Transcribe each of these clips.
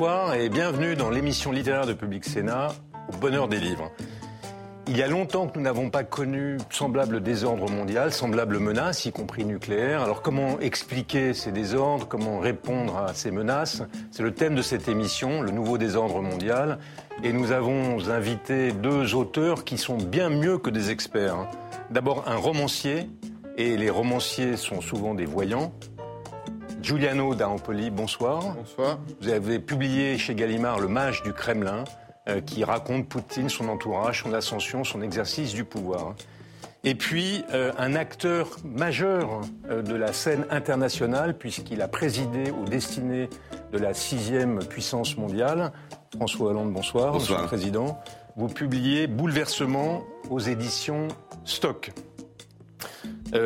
Bonsoir et bienvenue dans l'émission littéraire de Public Sénat, au bonheur des livres. Il y a longtemps que nous n'avons pas connu semblable désordre mondial, semblable menace, y compris nucléaire. Alors comment expliquer ces désordres? Comment répondre à ces menaces? C'est le thème de cette émission, le nouveau désordre mondial. Et nous avons invité deux auteurs qui sont bien mieux que des experts. D'abord un romancier, et les romanciers sont souvent des voyants. Giuliano d'Ampoli, bonsoir. Bonsoir. Vous avez publié chez Gallimard Le Mage du Kremlin, euh, qui raconte Poutine, son entourage, son ascension, son exercice du pouvoir. Et puis euh, un acteur majeur euh, de la scène internationale, puisqu'il a présidé aux destinées de la sixième puissance mondiale. François Hollande, bonsoir, bonsoir. Monsieur le Président. Vous publiez Bouleversement aux éditions Stock.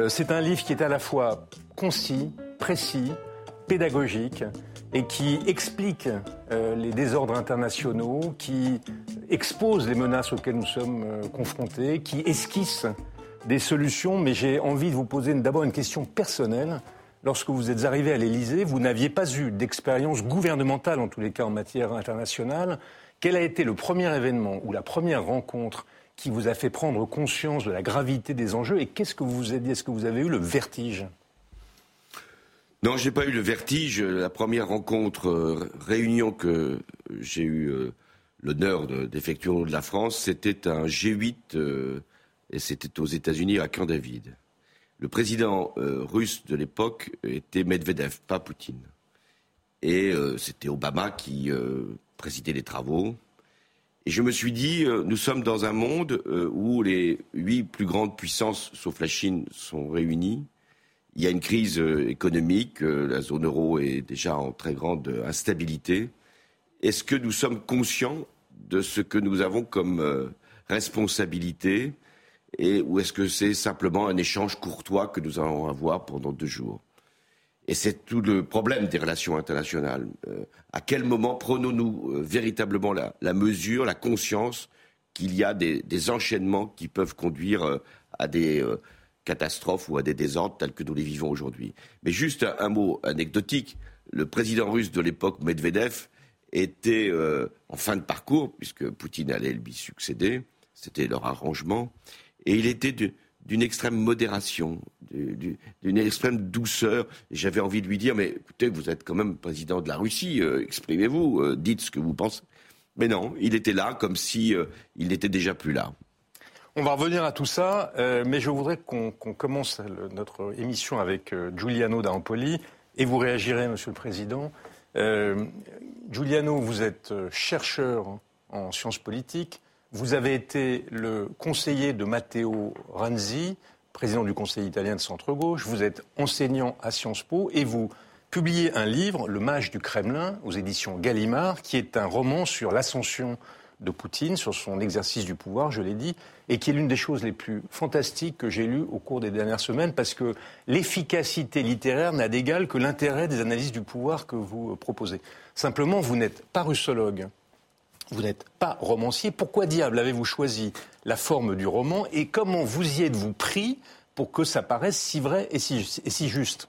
C'est un livre qui est à la fois concis, précis, pédagogique et qui explique euh, les désordres internationaux, qui expose les menaces auxquelles nous sommes euh, confrontés, qui esquisse des solutions. Mais j'ai envie de vous poser d'abord une question personnelle. Lorsque vous êtes arrivé à l'Élysée, vous n'aviez pas eu d'expérience gouvernementale, en tous les cas en matière internationale. Quel a été le premier événement ou la première rencontre qui vous a fait prendre conscience de la gravité des enjeux et qu'est-ce que vous êtes dit? Est-ce que vous avez eu le vertige? Non, j'ai pas eu le vertige. La première rencontre, euh, réunion que j'ai eu euh, l'honneur d'effectuer au nom de la France, c'était un G8 euh, et c'était aux États-Unis à Camp David. Le président russe de l'époque était Medvedev, pas Poutine. Et c'était Obama qui présidait les travaux. Et je me suis dit, nous sommes dans un monde où les huit plus grandes puissances, sauf la Chine, sont réunies il y a une crise euh, économique, euh, la zone euro est déjà en très grande instabilité. Est-ce que nous sommes conscients de ce que nous avons comme euh, responsabilité et, ou est-ce que c'est simplement un échange courtois que nous allons avoir pendant deux jours? Et c'est tout le problème des relations internationales. à quel moment prenons-nous véritablement la, mesure, la conscience qu'il y a des, enchaînements qui peuvent conduire à des catastrophes ou à des désordres tels que nous les vivons aujourd'hui. Mais juste un, mot anecdotique, le président russe de l'époque, Medvedev, était euh, en fin de parcours, puisque Poutine allait lui succéder, c'était leur arrangement, et il était d'une extrême modération, d'une extrême douceur. J'avais envie de lui dire, mais écoutez, vous êtes quand même président de la Russie, euh, exprimez-vous, euh, dites ce que vous pensez. Mais non, il était là comme si n'était déjà plus là. On va revenir à tout ça, euh, mais je voudrais qu'on commence notre émission avec euh, Giuliano D'Ampoli, et vous réagirez, Monsieur le Président. Euh, Giuliano, vous êtes chercheur en sciences politiques. Vous avez été le conseiller de Matteo Ranzi, président du Conseil italien de centre-gauche. Vous êtes enseignant à Sciences Po et vous publiez un livre, Le Mage du Kremlin, aux éditions Gallimard, qui est un roman sur l'ascension de Poutine, sur son exercice du pouvoir, je l'ai dit, et qui est l'une des choses les plus fantastiques que j'ai lues au cours des dernières semaines, parce que l'efficacité littéraire n'a d'égal que l'intérêt des analyses du pouvoir que vous proposez. Simplement, vous n'êtes pas russologue, vous n'êtes pas romancier. Pourquoi diable avez-vous choisi la forme du roman et comment vous y êtes-vous pris pour que ça paraisse si vrai et si, juste?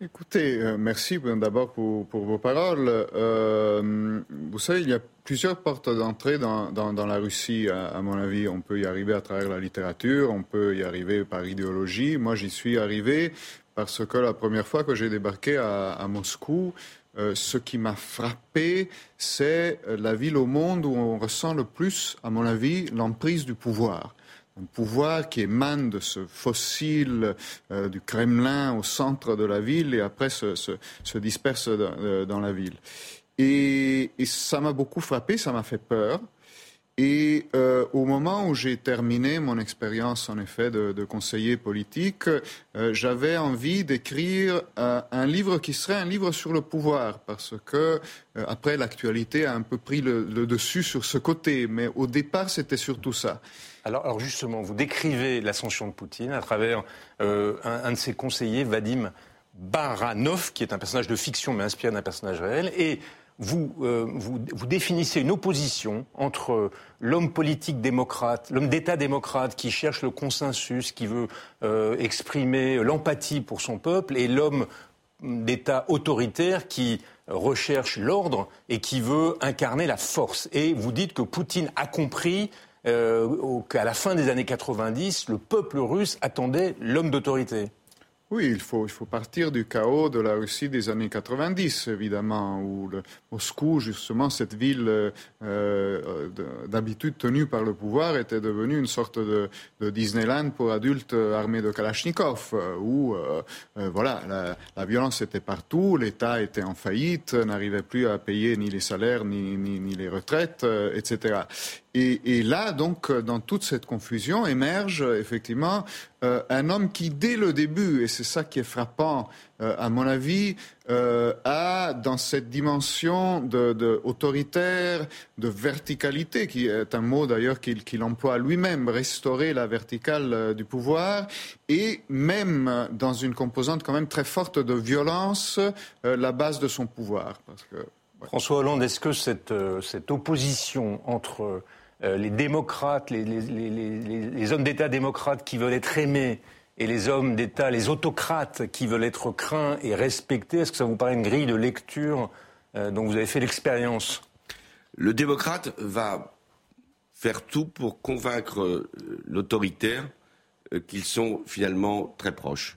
Écoutez, euh, merci d'abord pour, vos paroles. Euh, vous savez, il y a plusieurs portes d'entrée dans, la Russie, à, mon avis. On peut y arriver à travers la littérature, on peut y arriver par idéologie. Moi, j'y suis arrivé parce que la première fois que j'ai débarqué à, Moscou, euh, ce qui m'a frappé, c'est la ville au monde où on ressent le plus, à mon avis, l'emprise du pouvoir un pouvoir qui émane de ce fossile euh, du Kremlin au centre de la ville et après se, se, disperse euh, dans, la ville. Et, ça m'a beaucoup frappé, ça m'a fait peur. Et euh, au moment où j'ai terminé mon expérience, en effet, de, conseiller politique, j'avais envie d'écrire un livre qui serait un livre sur le pouvoir, parce que après l'actualité a un peu pris le, dessus sur ce côté. Mais au départ, c'était surtout ça. Alors, justement, vous décrivez l'ascension de Poutine à travers euh, un, de ses conseillers, Vadim Baranov, qui est un personnage de fiction mais inspiré d'un personnage réel, et vous, euh, vous, définissez une opposition entre l'homme politique démocrate, l'homme d'État démocrate qui cherche le consensus, qui veut euh, exprimer l'empathie pour son peuple, et l'homme d'État autoritaire qui recherche l'ordre et qui veut incarner la force. Et vous dites que Poutine a compris euh, qu'à la fin des années 90, le peuple russe attendait l'homme d'autorité. Oui, il faut, il faut partir du chaos de la Russie des années 90, évidemment, où le, Moscou, justement, cette ville euh, euh, d'habitude tenue par le pouvoir, était devenue une sorte de, Disneyland pour adultes armés de Kalachnikov, euh, où voilà, la, violence était partout, l'État était en faillite, n'arrivait plus à payer ni les salaires ni les retraites, etc. Et, là, donc, dans toute cette confusion, émerge effectivement euh, un homme qui, dès le début, et c'est ça qui est frappant, euh, à mon avis, euh, a dans cette dimension de, autoritaire, de verticalité, qui est un mot d'ailleurs qu'il emploie lui-même, restaurer la verticale du pouvoir, et même dans une composante quand même très forte de violence, la base de son pouvoir. François Hollande, est-ce que cette, opposition entre les démocrates, les, hommes d'État démocrates qui veulent être aimés et les hommes d'État, les autocrates qui veulent être craints et respectés, est-ce que ça vous paraît une grille de lecture euh, dont vous avez fait l'expérience? Le démocrate va faire tout pour convaincre euh, l'autoritaire qu'ils sont finalement très proches,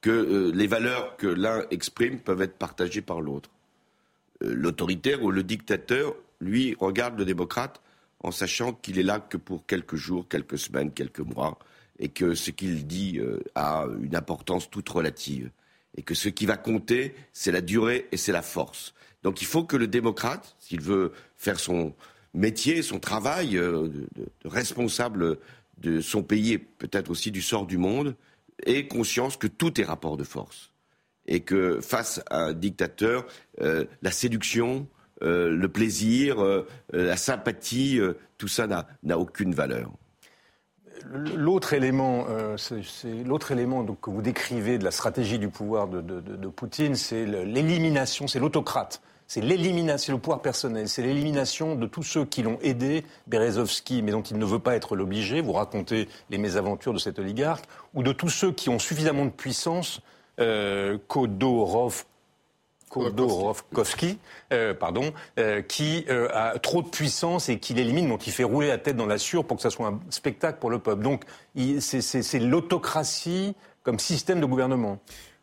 que les valeurs que l'un exprime peuvent être partagées par l'autre. L'autoritaire ou le dictateur, lui, regarde le démocrate en sachant qu'il est là que pour quelques jours, quelques semaines, quelques mois, et que ce qu'il dit euh, a une importance toute relative, et que ce qui va compter, c'est la durée et c'est la force. Donc il faut que le démocrate, s'il veut faire son métier, son travail euh, de, responsable de son pays et peut-être aussi du sort du monde, ait conscience que tout est rapport de force. Et que face à un dictateur, euh, la séduction, euh, le plaisir, euh, la sympathie, euh, tout ça n'a aucune valeur. L'autre élément, l'autre élément que vous décrivez de la stratégie du pouvoir de, de Poutine, c'est l'élimination, c'est l'autocrate. C'est l'élimination, le pouvoir personnel, c'est l'élimination de tous ceux qui l'ont aidé, Berezovski, mais dont il ne veut pas être l'obligé, vous racontez les mésaventures de cet oligarque, ou de tous ceux qui ont suffisamment de puissance, euh, Kodorov, Khodorkovsky, euh, pardon, euh, qui euh, a trop de puissance et qui l'élimine, donc il fait rouler la tête dans la sûre pour que ça soit un spectacle pour le peuple. Donc c'est l'autocratie comme système de gouvernement.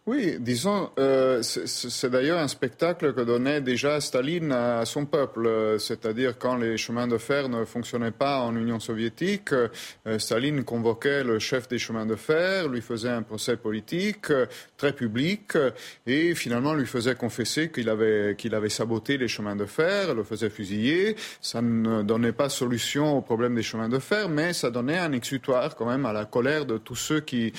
Oui, disons, euh, c'est d'ailleurs un spectacle que donnait déjà Staline à son peuple, c'est-à-dire quand les chemins de fer ne fonctionnaient pas en Union soviétique, euh, Staline convoquait le chef des chemins de fer, lui faisait un procès politique euh, très public et finalement lui faisait confesser qu'il avait, qu'il avait saboté les chemins de fer, le faisait fusiller. Ça ne donnait pas solution au problème des chemins de fer, mais ça donnait un exutoire quand même à la colère de tous ceux qui,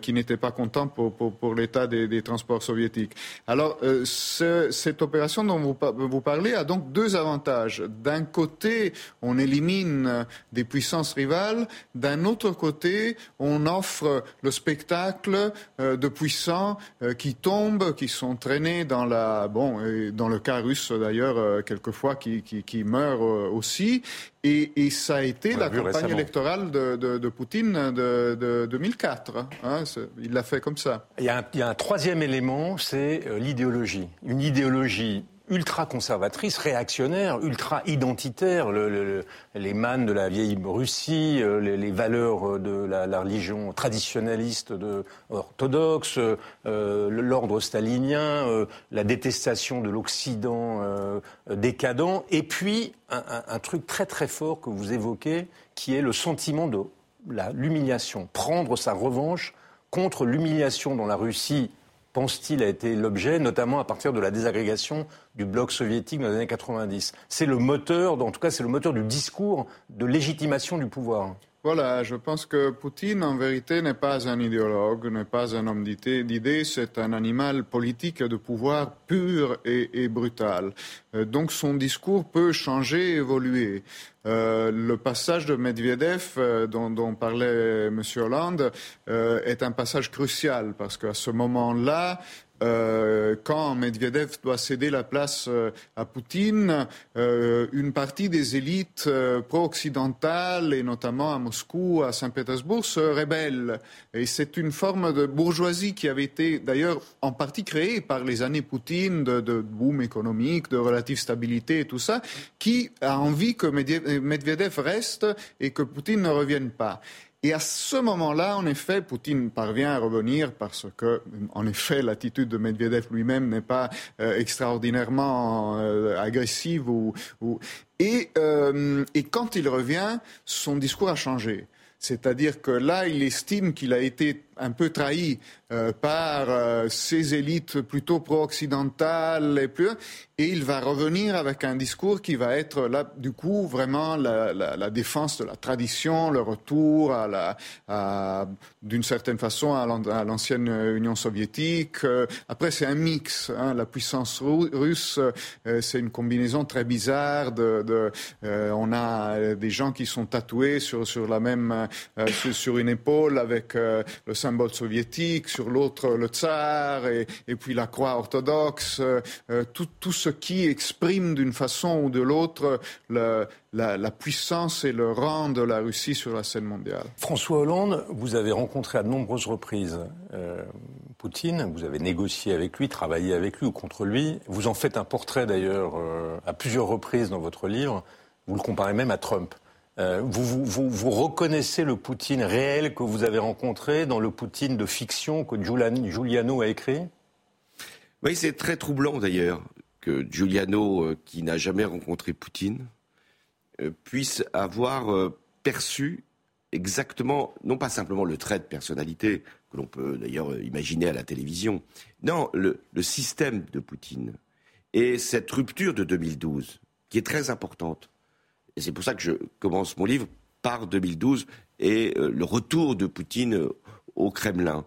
qui n'étaient pas contents pour, pour, pour l'état des, transports soviétiques. Alors, euh, cette opération dont vous, vous, parlez a donc deux avantages. D'un côté, on élimine des puissances rivales. D'un autre côté, on offre le spectacle euh, de puissants euh, qui tombent, qui sont traînés dans la, bon, dans le cas russe d'ailleurs, quelquefois qui, qui, qui meurent aussi, et, ça a été la campagne électorale de, Poutine de, 2004. Hein, il l'a fait comme ça. Il y, a un, troisième élément, c'est euh, l'idéologie. Une idéologie ultra-conservatrice, réactionnaire, ultra-identitaire, les mannes de la vieille Russie, euh, les, valeurs euh, de la, religion traditionnaliste de, orthodoxe, l'ordre stalinien, la détestation de l'Occident décadent, et puis un, un, truc très très fort que vous évoquez, qui est le sentiment de l'humiliation, prendre sa revanche contre l'humiliation dont la Russie pense-t-il, a été l'objet, notamment à partir de la désagrégation du bloc soviétique dans les années 90. C'est le moteur, en tout cas, c'est le moteur du discours de légitimation du pouvoir. Voilà, je pense que Poutine, en vérité, n'est pas un idéologue, n'est pas un homme d'idées, c'est un animal politique de pouvoir pur et, brutal. Euh, donc son discours peut changer, évoluer. Euh, le passage de Medvedev euh, dont, parlait M. Hollande est un passage crucial parce qu'à ce moment-là, euh, quand Medvedev doit céder la place euh, à Poutine, euh, une partie des élites pro-occidentales, et notamment à Moscou, à Saint-Pétersbourg, se rébellent. Et c'est une forme de bourgeoisie qui avait été d'ailleurs en partie créée par les années Poutine, de, de boom économique, de relative stabilité et tout ça, qui a envie que Medvedev reste et que Poutine ne revienne pas. Et à ce moment-là, en effet, Poutine parvient à revenir parce que, en effet, l'attitude de Medvedev lui-même n'est pas euh, extraordinairement euh, agressive. Ou, Et, euh, et quand il revient, son discours a changé. C'est-à-dire que là, il estime qu'il a été un peu trahi euh, par euh, ces élites plutôt pro-occidentales et plus, et il va revenir avec un discours qui va être là, du coup, vraiment la, défense de la tradition, le retour d'une certaine façon, à l'ancienne Union soviétique. Euh, après, c'est un mix. Hein, la puissance russe, c'est une combinaison très bizarre. De on a des gens qui sont tatoués sur, la même, sur, une épaule avec le symbole soviétique, sur l'autre le tsar, et, puis la croix orthodoxe, euh, euh, tout, ce qui exprime d'une façon ou de l'autre la, puissance et le rang de la Russie sur la scène mondiale. François Hollande, vous avez rencontré à de nombreuses reprises euh, Poutine, vous avez négocié avec lui, travaillé avec lui ou contre lui. Vous en faites un portrait d'ailleurs à plusieurs reprises dans votre livre. Vous le comparez même à Trump. Euh, vous, vous, reconnaissez le Poutine réel que vous avez rencontré dans le Poutine de fiction que Giuliano a écrit? Oui, c'est très troublant d'ailleurs que Giuliano, euh, qui n'a jamais rencontré Poutine, euh, puisse avoir perçu exactement, non pas simplement le trait de personnalité que l'on peut d'ailleurs imaginer à la télévision, non, le, système de Poutine et cette rupture de 2012 qui est très importante et c'est pour ça que je commence mon livre par 2012 et euh, le retour de Poutine euh, au Kremlin.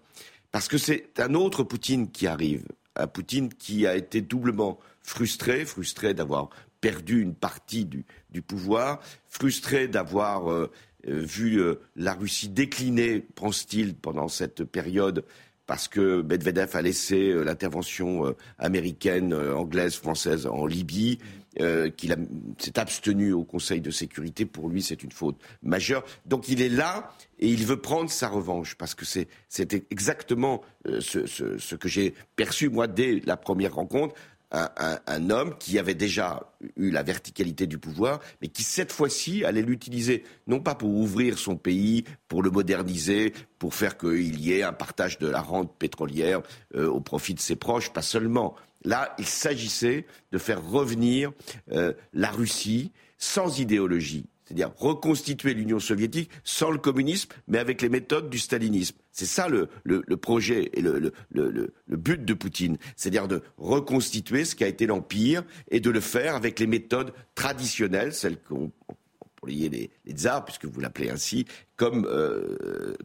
Parce que c'est un autre Poutine qui arrive, un Poutine qui a été doublement frustré, frustré d'avoir perdu une partie du, pouvoir, frustré d'avoir euh, vu la Russie décliner, pense-t-il, pendant cette période parce que Medvedev a laissé l'intervention américaine, anglaise, française en Libye, euh, qu'il s'est abstenu au Conseil de sécurité. Pour lui, c'est une faute majeure. Donc il est là et il veut prendre sa revanche parce que c'était exactement euh, ce, que j'ai perçu moi dès la première rencontre. Un, homme qui avait déjà eu la verticalité du pouvoir, mais qui cette fois-ci allait l'utiliser, non pas pour ouvrir son pays, pour le moderniser, pour faire qu'il y ait un partage de la rente pétrolière euh, au profit de ses proches, pas seulement, Là, il s'agissait de faire revenir euh, la Russie sans idéologie, c'est-à-dire reconstituer l'Union soviétique sans le communisme, mais avec les méthodes du stalinisme. C'est ça le, projet et le, but de Poutine, c'est-à-dire de reconstituer ce qui a été l'Empire et de le faire avec les méthodes traditionnelles, celles qu'on pour lier les, tsars, puisque vous l'appelez ainsi, comme, euh,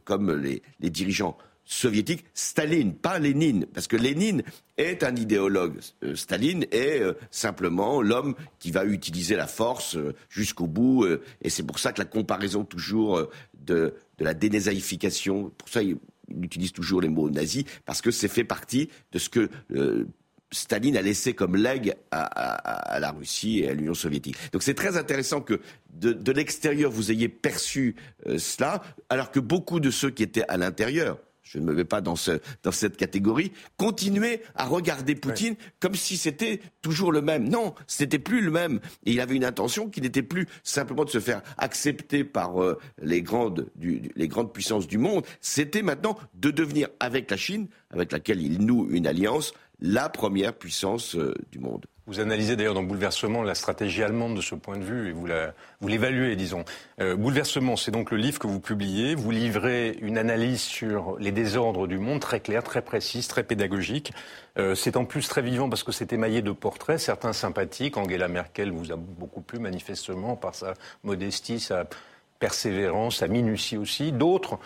les dirigeants soviétique, Staline, pas Lénine, parce que Lénine est un idéologue. Euh, Staline est euh, simplement l'homme qui va utiliser la force euh, jusqu'au bout, et c'est pour ça que la comparaison toujours de, la dénazification, pour ça il, utilise toujours les mots nazis, parce que c'est fait partie de ce que Staline a laissé comme legs à, la Russie et à l'Union soviétique. Donc c'est très intéressant que de, l'extérieur vous ayez perçu cela, alors que beaucoup de ceux qui étaient à l'intérieur, je ne me mets pas dans, cette catégorie, continuer à regarder Poutine comme si c'était toujours le même. Non, ce n'était plus le même. Et il avait une intention qui n'était plus simplement de se faire accepter par euh, les, grandes, les grandes puissances du monde, c'était maintenant de devenir, avec la Chine, avec laquelle il noue une alliance, la première puissance euh, du monde. Vous analysez d'ailleurs dans Bouleversement la stratégie allemande de ce point de vue et vous l'évaluez, disons. Euh, Bouleversement, c'est donc le livre que vous publiez. Vous livrez une analyse sur les désordres du monde très claire, très précise, très pédagogique. Euh, c'est en plus très vivant parce que c'est émaillé de portraits, certains sympathiques. Angela Merkel vous a beaucoup plu manifestement par sa modestie, sa persévérance, sa minutie aussi. D'autres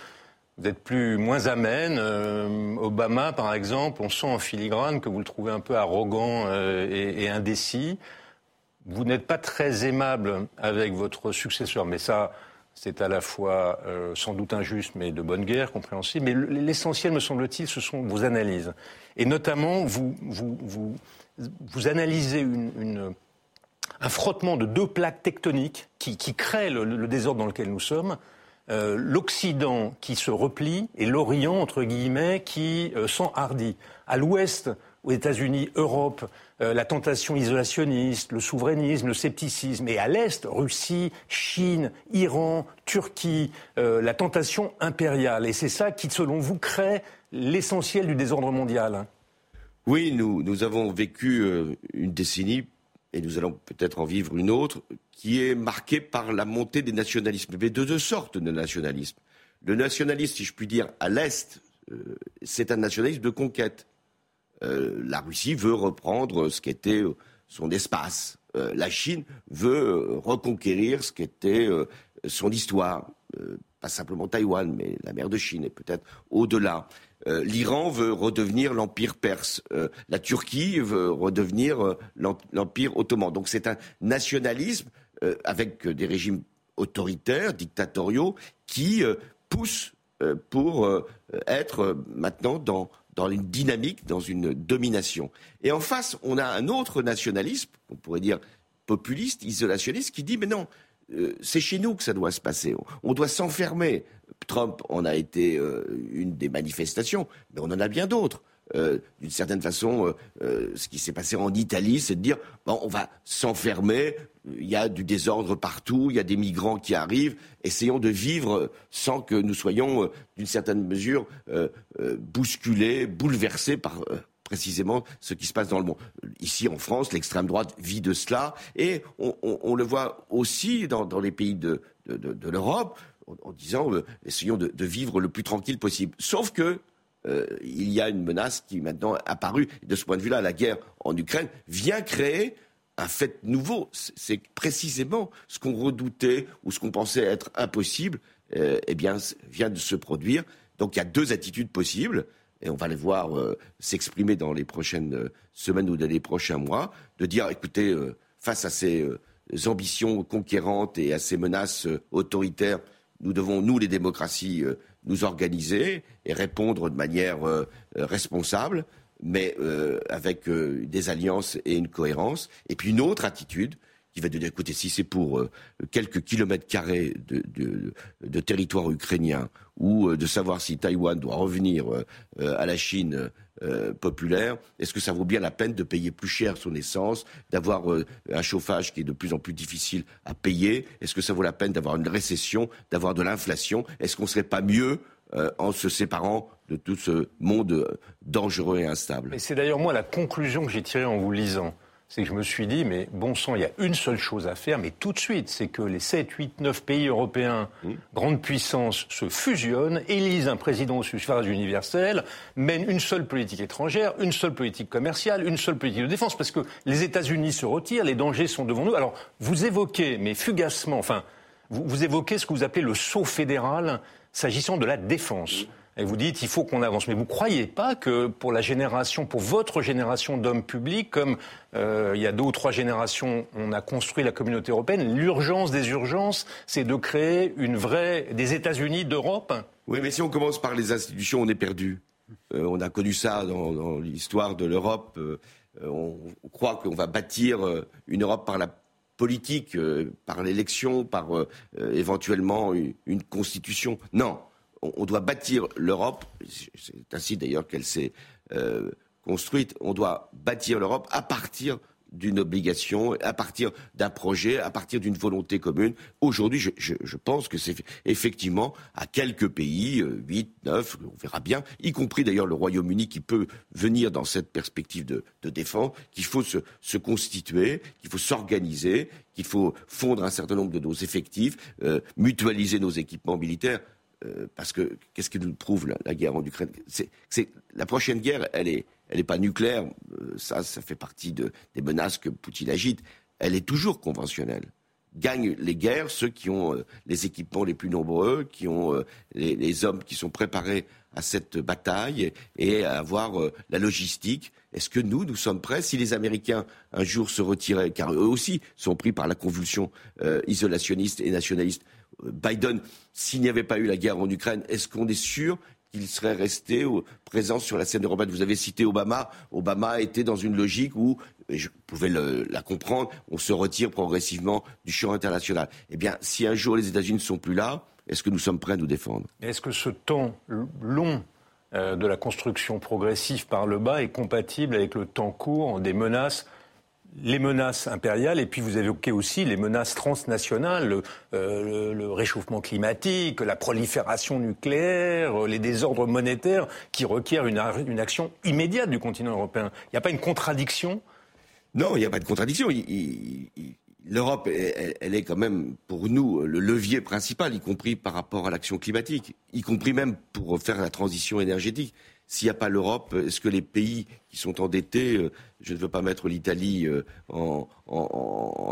êtes plus moins amène. Euh, Obama, par exemple, on sent en filigrane que vous le trouvez un peu arrogant euh, et, indécis. Vous n'êtes pas très aimable avec votre successeur, mais ça, c'est à la fois euh, sans doute injuste, mais de bonne guerre, compréhensible. Mais l'essentiel, me semble-t-il, ce sont vos analyses. Et notamment, vous, analysez un frottement de deux plaques tectoniques qui, qui créent le, désordre dans lequel nous sommes. Euh, L'Occident qui se replie et l'Orient, entre guillemets, qui euh, s'enhardit. À l'ouest, aux États-Unis, Europe, euh, la tentation isolationniste, le souverainisme, le scepticisme, et à l'Est, Russie, Chine, Iran, Turquie, la tentation impériale. Et c'est ça qui, selon vous, crée l'essentiel du désordre mondial. Oui, nous, nous avons vécu une décennie, et nous allons peut-être en vivre une autre, qui est marquée par la montée des nationalismes, mais de deux sortes de nationalisme. Le nationalisme, si je puis dire, à l'Est, c'est un nationalisme de conquête. Euh, la Russie veut reprendre ce qu'était euh, son espace. Euh, la Chine veut reconquérir ce qu'était son histoire. pas simplement Taïwan, mais la mer de Chine et peut-être au-delà. L'Iran veut redevenir l'empire perse. la Turquie veut redevenir l'empire ottoman. Donc c'est un nationalisme avec des régimes autoritaires, dictatoriaux, qui poussent pour être maintenant dans dans une dynamique, dans une domination. Et en face, on a un autre nationalisme, on pourrait dire populiste, isolationniste, qui dit mais non, euh, c'est chez nous que ça doit se passer. On doit s'enfermer. Trump en a été euh, une des manifestations, mais on en a bien d'autres. Euh, d'une certaine façon, ce qui s'est passé en Italie, c'est de dire bon, on va s'enfermer. Il y a du désordre partout, il y a des migrants qui arrivent. Essayons de vivre sans que nous soyons, d'une certaine mesure, bousculés, bouleversés par précisément ce qui se passe dans le monde. Ici, en France, l'extrême droite vit de cela, et on, le voit aussi dans, les pays de, l'Europe, en, disant essayons de, vivre le plus tranquille possible. Sauf que euh, il y a une menace qui est maintenant apparue. De ce point de vue-là, la guerre en Ukraine vient créer un fait nouveau. C'est précisément ce qu'on redoutait ou ce qu'on pensait être impossible, euh, eh bien, vient de se produire. Donc il y a deux attitudes possibles, et on va les voir euh, s'exprimer dans les prochaines semaines ou dans les prochains mois, de dire, écoutez, face à ces ambitions conquérantes et à ces menaces autoritaires, nous devons, nous les démocraties, nous organiser et répondre de manière euh, responsable, mais euh, avec euh, des alliances et une cohérence. Et puis une autre attitude qui va dire, écoutez, si c'est pour quelques kilomètres carrés de, territoire ukrainien ou de savoir si Taïwan doit revenir à la Chine populaire, est-ce que ça vaut bien la peine de payer plus cher son essence, d'avoir un chauffage qui est de plus en plus difficile à payer? Est-ce que ça vaut la peine d'avoir une récession, d'avoir de l'inflation? Est-ce qu'on ne serait pas mieux euh, en se séparant de tout ce monde dangereux et instable? Et c'est d'ailleurs moi la conclusion que j'ai tirée en vous lisant. C'est que je me suis dit, mais bon sang, il y a une seule chose à faire, mais tout de suite, c'est que les 7, 8, 9 pays européens, mmh. grandes puissances, se fusionnent, élisent un président au suffrage universel, mènent une seule politique étrangère, une seule politique commerciale, une seule politique de défense, parce que les États-Unis se retirent, les dangers sont devant nous. Alors, vous évoquez, mais fugacement, enfin, vous, vous évoquez ce que vous appelez le saut fédéral, s'agissant de la défense. Et vous dites, il faut qu'on avance. Mais vous ne croyez pas que pour la génération, pour votre génération d'hommes publics, comme euh, il y a deux ou trois générations, on a construit la communauté européenne, l'urgence des urgences, c'est de créer une vraie, des États-Unis d'Europe? Oui, mais si on commence par les institutions, on est perdu. Euh, on a connu ça dans, l'histoire de l'Europe. Euh, on, croit qu'on va bâtir une Europe par la politique, par l'élection, par éventuellement une, constitution. Non, on, doit bâtir l'Europe, c'est ainsi d'ailleurs qu'elle s'est construite, on doit bâtir l'Europe à partir d'une obligation, à partir d'un projet, à partir d'une volonté commune. Aujourd'hui, je, pense que c'est effectivement à quelques pays, euh, 8, 9, on verra bien, y compris d'ailleurs le Royaume-Uni qui peut venir dans cette perspective de, défense, qu'il faut se, se constituer, qu'il faut s'organiser, qu'il faut fondre un certain nombre de nos effectifs, euh, mutualiser nos équipements militaires. Euh, parce que qu'est-ce que nous prouve la, guerre en Ukraine? La prochaine guerre, elle est, elle n'est pas nucléaire, euh, ça, ça fait partie de, des menaces que Poutine agite. Elle est toujours conventionnelle. Gagnent les guerres ceux qui ont euh, les équipements les plus nombreux, qui ont euh, les, hommes qui sont préparés à cette bataille et, à avoir la logistique. Est-ce que nous, nous sommes prêts? Si les Américains un jour se retiraient, car eux aussi sont pris par la convulsion isolationniste et nationaliste Biden, s'il n'y avait pas eu la guerre en Ukraine, est-ce qu'on est sûr qu'il serait resté présent sur la scène européenne? Vous avez cité Obama. Obama était dans une logique où, et je pouvais la comprendre, on se retire progressivement du champ international. Eh bien, si un jour les États-Unis ne sont plus là, est-ce que nous sommes prêts à nous défendre? Est-ce que ce temps long euh, de la construction progressive par le bas est compatible avec le temps court des menaces les menaces impériales, et puis vous évoquez aussi les menaces transnationales, le, euh, réchauffement climatique, la prolifération nucléaire, les désordres monétaires qui requièrent une, action immédiate du continent européen. Il n'y a pas une contradiction? Non, il n'y a pas de contradiction. L'Europe, elle, est quand même pour nous le levier principal, y compris par rapport à l'action climatique, y compris même pour faire la transition énergétique. S'il n'y a pas l'Europe, est-ce que les pays qui sont endettés, euh, je ne veux pas mettre l'Italie euh, en,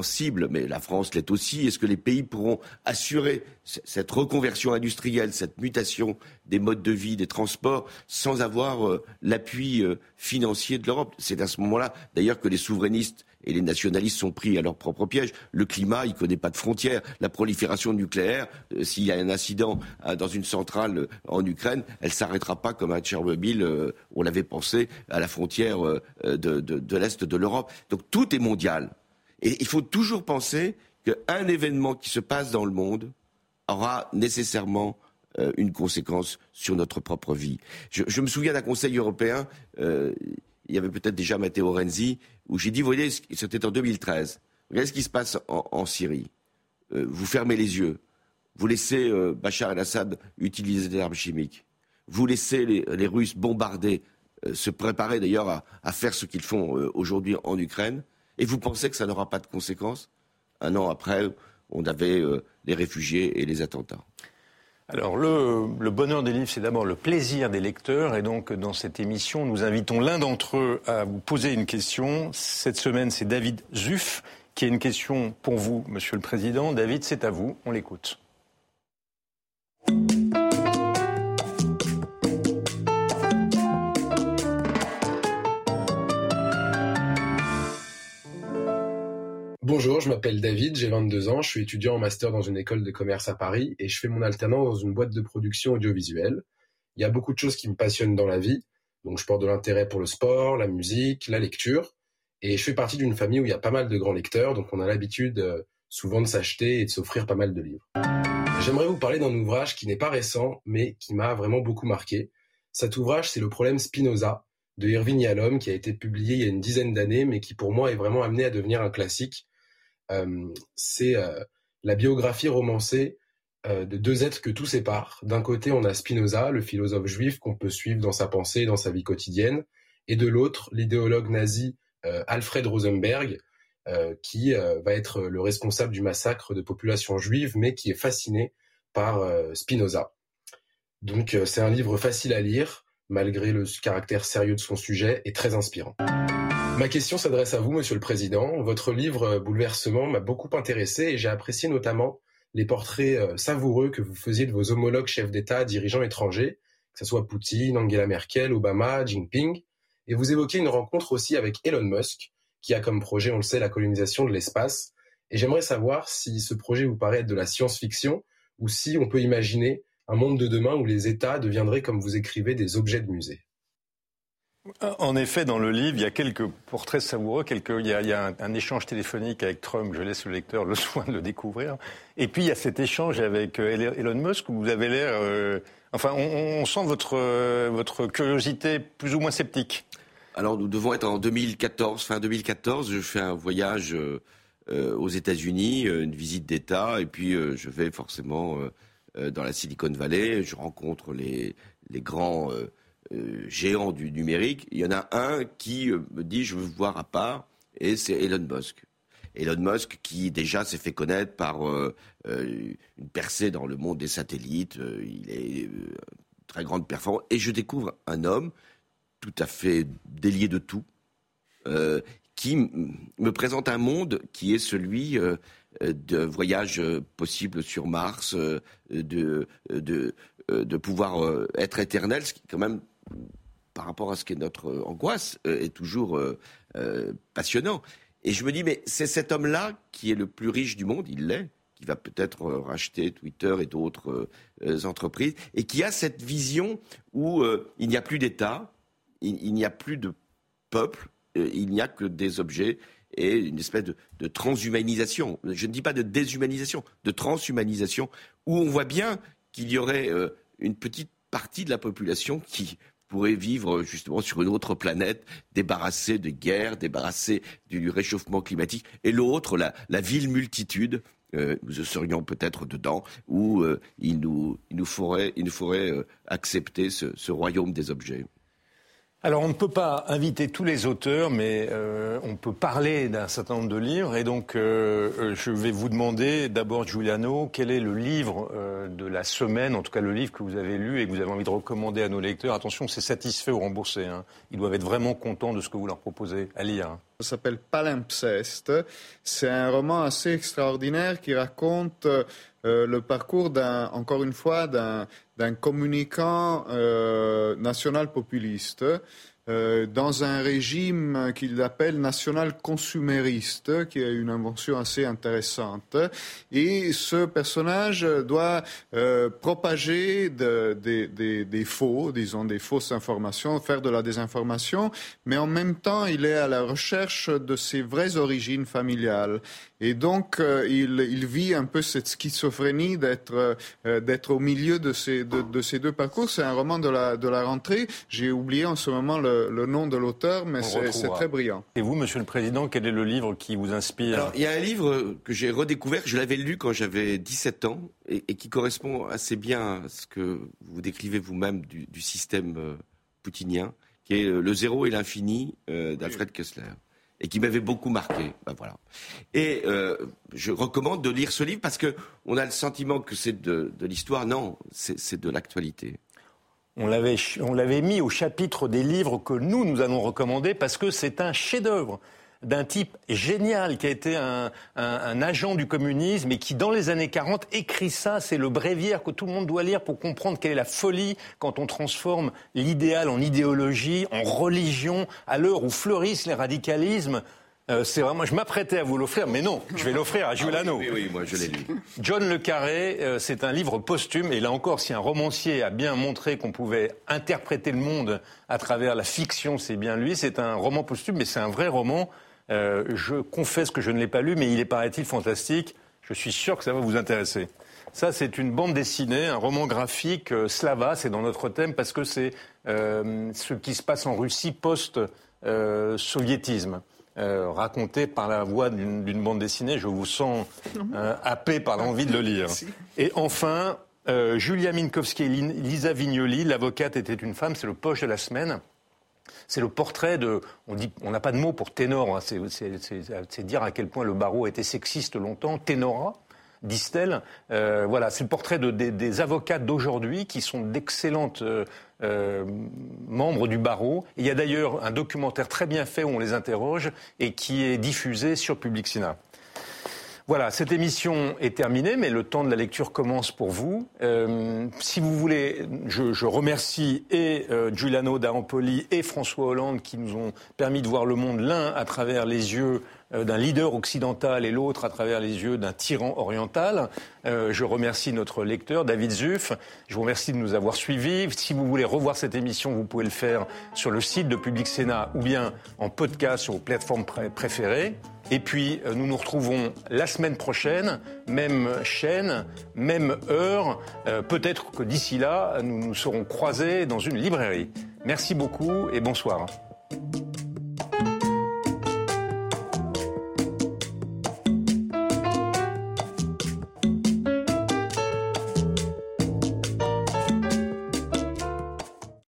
cible, mais la France l'est aussi, est-ce que les pays pourront assurer cette reconversion industrielle, cette mutation des modes de vie, des transports, sans avoir euh, l'appui financier de l'Europe? C'est à ce moment-là, d'ailleurs, que les souverainistes et les nationalistes sont pris à leur propre piège. Le climat, il ne connaît pas de frontières. La prolifération nucléaire, s'il y a un incident dans une centrale en Ukraine, elle ne s'arrêtera pas comme à Tchernobyl, on l'avait pensé, à la frontière de, l'Est de l'Europe. Donc tout est mondial. Et il faut toujours penser qu'un événement qui se passe dans le monde aura nécessairement une conséquence sur notre propre vie. Je, me souviens d'un Conseil européen, il y avait peut-être déjà Matteo Renzi, où j'ai dit, vous voyez, c'était en 2013. Regardez ce qui se passe en, Syrie. Euh, vous fermez les yeux. Vous laissez euh, Bachar el-Assad utiliser des armes chimiques. Vous laissez les, Russes bombarder, euh, se préparer d'ailleurs à, faire ce qu'ils font aujourd'hui en Ukraine. Et vous pensez que ça n'aura pas de conséquences Un an après, on avait les réfugiés et les attentats? Alors le, bonheur des livres, c'est d'abord le plaisir des lecteurs. Et donc dans cette émission, nous invitons l'un d'entre eux à vous poser une question. Cette semaine, c'est David Zuff qui a une question pour vous, Monsieur le Président. David, c'est à vous. On l'écoute. Bonjour, je m'appelle David, j'ai 22 ans, je suis étudiant en master dans une école de commerce à Paris et je fais mon alternance dans une boîte de production audiovisuelle. Il y a beaucoup de choses qui me passionnent dans la vie, donc je porte de l'intérêt pour le sport, la musique, la lecture, et je fais partie d'une famille où il y a pas mal de grands lecteurs, donc on a l'habitude euh, souvent de s'acheter et de s'offrir pas mal de livres. J'aimerais vous parler d'un ouvrage qui n'est pas récent, mais qui m'a vraiment beaucoup marqué. Cet ouvrage, c'est le problème Spinoza de Irving Yalom, qui a été publié il y a une dizaine d'années, mais qui pour moi est vraiment amené à devenir un classique c'est euh, la biographie romancée euh, de deux êtres que tout sépare. D'un côté, on a Spinoza, le philosophe juif qu'on peut suivre dans sa pensée, dans sa vie quotidienne, et de l'autre, l'idéologue nazi Alfred Rosenberg, qui va être le responsable du massacre de populations juives, mais qui est fasciné par Spinoza. Donc c'est un livre facile à lire, malgré le caractère sérieux de son sujet, et très inspirant. Ma question s'adresse à vous, Monsieur le Président. Votre livre euh, Bouleversement m'a beaucoup intéressé et j'ai apprécié notamment les portraits euh, savoureux que vous faisiez de vos homologues chefs d'État, dirigeants étrangers, que ce soit Poutine, Angela Merkel, Obama, Jinping. Et vous évoquez une rencontre aussi avec Elon Musk, qui a comme projet, on le sait, la colonisation de l'espace. Et j'aimerais savoir si ce projet vous paraît être de la science-fiction ou si on peut imaginer un monde de demain où les États deviendraient, comme vous écrivez, des objets de musée. En effet, dans le livre, il y a quelques portraits savoureux, il y a, un, échange téléphonique avec Trump, je laisse le lecteur le soin de le découvrir. Et puis il y a cet échange avec euh, Elon Musk où vous avez l'air, euh, enfin, on, sent votre, euh, votre curiosité plus ou moins sceptique. Alors nous devons être en 2014, fin 2014, je fais un voyage aux États-Unis, une visite d'État, et puis je vais forcément dans la Silicon Valley, je rencontre les, les grands euh, géant du numérique, il y en a un qui euh, me dit je veux voir à part, et c'est Elon Musk. Elon Musk qui déjà s'est fait connaître par euh, une percée dans le monde des satellites, il est très grande performance, et je découvre un homme tout à fait délié de tout, qui me présente un monde qui est celui de voyages possibles sur Mars, de, de, de pouvoir être éternel, ce qui quand même par rapport à ce qui est notre euh, angoisse, euh, est toujours euh, passionnant. Et je me dis, mais c'est cet homme-là qui est le plus riche du monde, il l'est, qui va peut-être racheter Twitter et d'autres entreprises, et qui a cette vision où il n'y a plus d'État, il n'y a plus de peuple, il n'y a que des objets et une espèce de, transhumanisation. Je ne dis pas de déshumanisation, de transhumanisation, où on voit bien qu'il y aurait une petite partie de la population qui pourrait vivre justement sur une autre planète, débarrassée de guerres, débarrassée du réchauffement climatique, et l'autre, la, ville multitude, euh, nous serions peut-être dedans, où euh, il, nous, il, nous, faudrait, il nous faudrait accepter ce royaume des objets. Alors on ne peut pas inviter tous les auteurs, mais euh, on peut parler d'un certain nombre de livres. Et donc euh, euh, je vais vous demander d'abord, Giuliano, quel est le livre de la semaine, en tout cas le livre que vous avez lu et que vous avez envie de recommander à nos lecteurs. Attention, c'est satisfait ou remboursé. Hein. Ils doivent être vraiment contents de ce que vous leur proposez à lire. Ça s'appelle Palimpseste. C'est un roman assez extraordinaire qui raconte le parcours d'un, encore une fois, d'un d'un communicant euh, national populiste euh, dans un régime qu'il appelle national consumériste, qui est une invention assez intéressante. Et ce personnage doit euh, propager des faux, disons des fausses informations, faire de la désinformation, mais en même temps, il est à la recherche de ses vraies origines familiales. Et donc, euh, il, il, vit un peu cette schizophrénie d'être euh, d'être au milieu de ces, de, de ces deux parcours. C'est un roman de la, de la rentrée. J'ai oublié en ce moment le, le nom de l'auteur, mais c'est très brillant. Et vous, Monsieur le Président, quel est le livre qui vous inspire Alors, il y a un livre que j'ai redécouvert, je l'avais lu quand j'avais 17 ans, et, et, qui correspond assez bien à ce que vous décrivez vous-même du, du, système euh, poutinien, qui est Le zéro et l'infini d'Alfred Kessler et qui m'avait beaucoup marqué. Ben voilà. Et euh, je recommande de lire ce livre parce que on a le sentiment que c'est de, de l'histoire. Non, c'est de l'actualité. On l'avait, mis au chapitre des livres que nous, nous allons recommander parce que c'est un chef-d'œuvre d'un type génial qui a été un, agent du communisme et qui, dans les années 40, écrit ça. C'est le bréviaire que tout le monde doit lire pour comprendre quelle est la folie quand on transforme l'idéal en idéologie, en religion, à l'heure où fleurissent les radicalismes. Euh, c'est vraiment, je m'apprêtais à vous l'offrir, mais non, je vais l'offrir à Giuliano. Ah oui, oui, moi je l'ai lu. John Le Carré, euh, c'est un livre posthume, et là encore, si un romancier a bien montré qu'on pouvait interpréter le monde à travers la fiction, c'est bien lui. C'est un roman posthume, mais c'est un vrai roman euh, je confesse que je ne l'ai pas lu, mais il est, paraît-il, fantastique. Je suis sûr que ça va vous intéresser. Ça, c'est une bande dessinée, un roman graphique euh, slava, c'est dans notre thème parce que c'est euh, ce qui se passe en Russie post-soviétisme. raconté par la voix d'une bande dessinée, je vous sens happé par l'envie de le lire. Et enfin, Julia Minkowski et Lisa Vignoli, l'avocate était une femme, c'est le poche de la semaine. C'est le portrait de. On on n'a pas de mot pour ténor. Hein, c'est dire à quel point le barreau a été sexiste longtemps. Ténora disent-elles. Euh, voilà, c'est le portrait de, des, avocats d'aujourd'hui qui sont d'excellentes euh, euh, membres du barreau. il y a d'ailleurs un documentaire très bien fait où on les interroge et qui est diffusé sur Public Sénat. Voilà, cette émission est terminée, mais le temps de la lecture commence pour vous. Euh, si vous voulez, je, remercie et euh, Giuliano D'Ampoli et François Hollande qui nous ont permis de voir le monde l'un à travers les yeux d'un leader occidental et l'autre à travers les yeux d'un tyran oriental. Euh, je remercie notre lecteur, David Zuff. Je vous remercie de nous avoir suivis. Si vous voulez revoir cette émission, vous pouvez le faire sur le site de Public Sénat ou bien en podcast sur vos plateformes préférées. Et puis, euh, nous nous retrouvons la semaine prochaine, même chaîne, même heure. Peut-être que d'ici là, nous nous serons croisés dans une librairie. Merci beaucoup et bonsoir.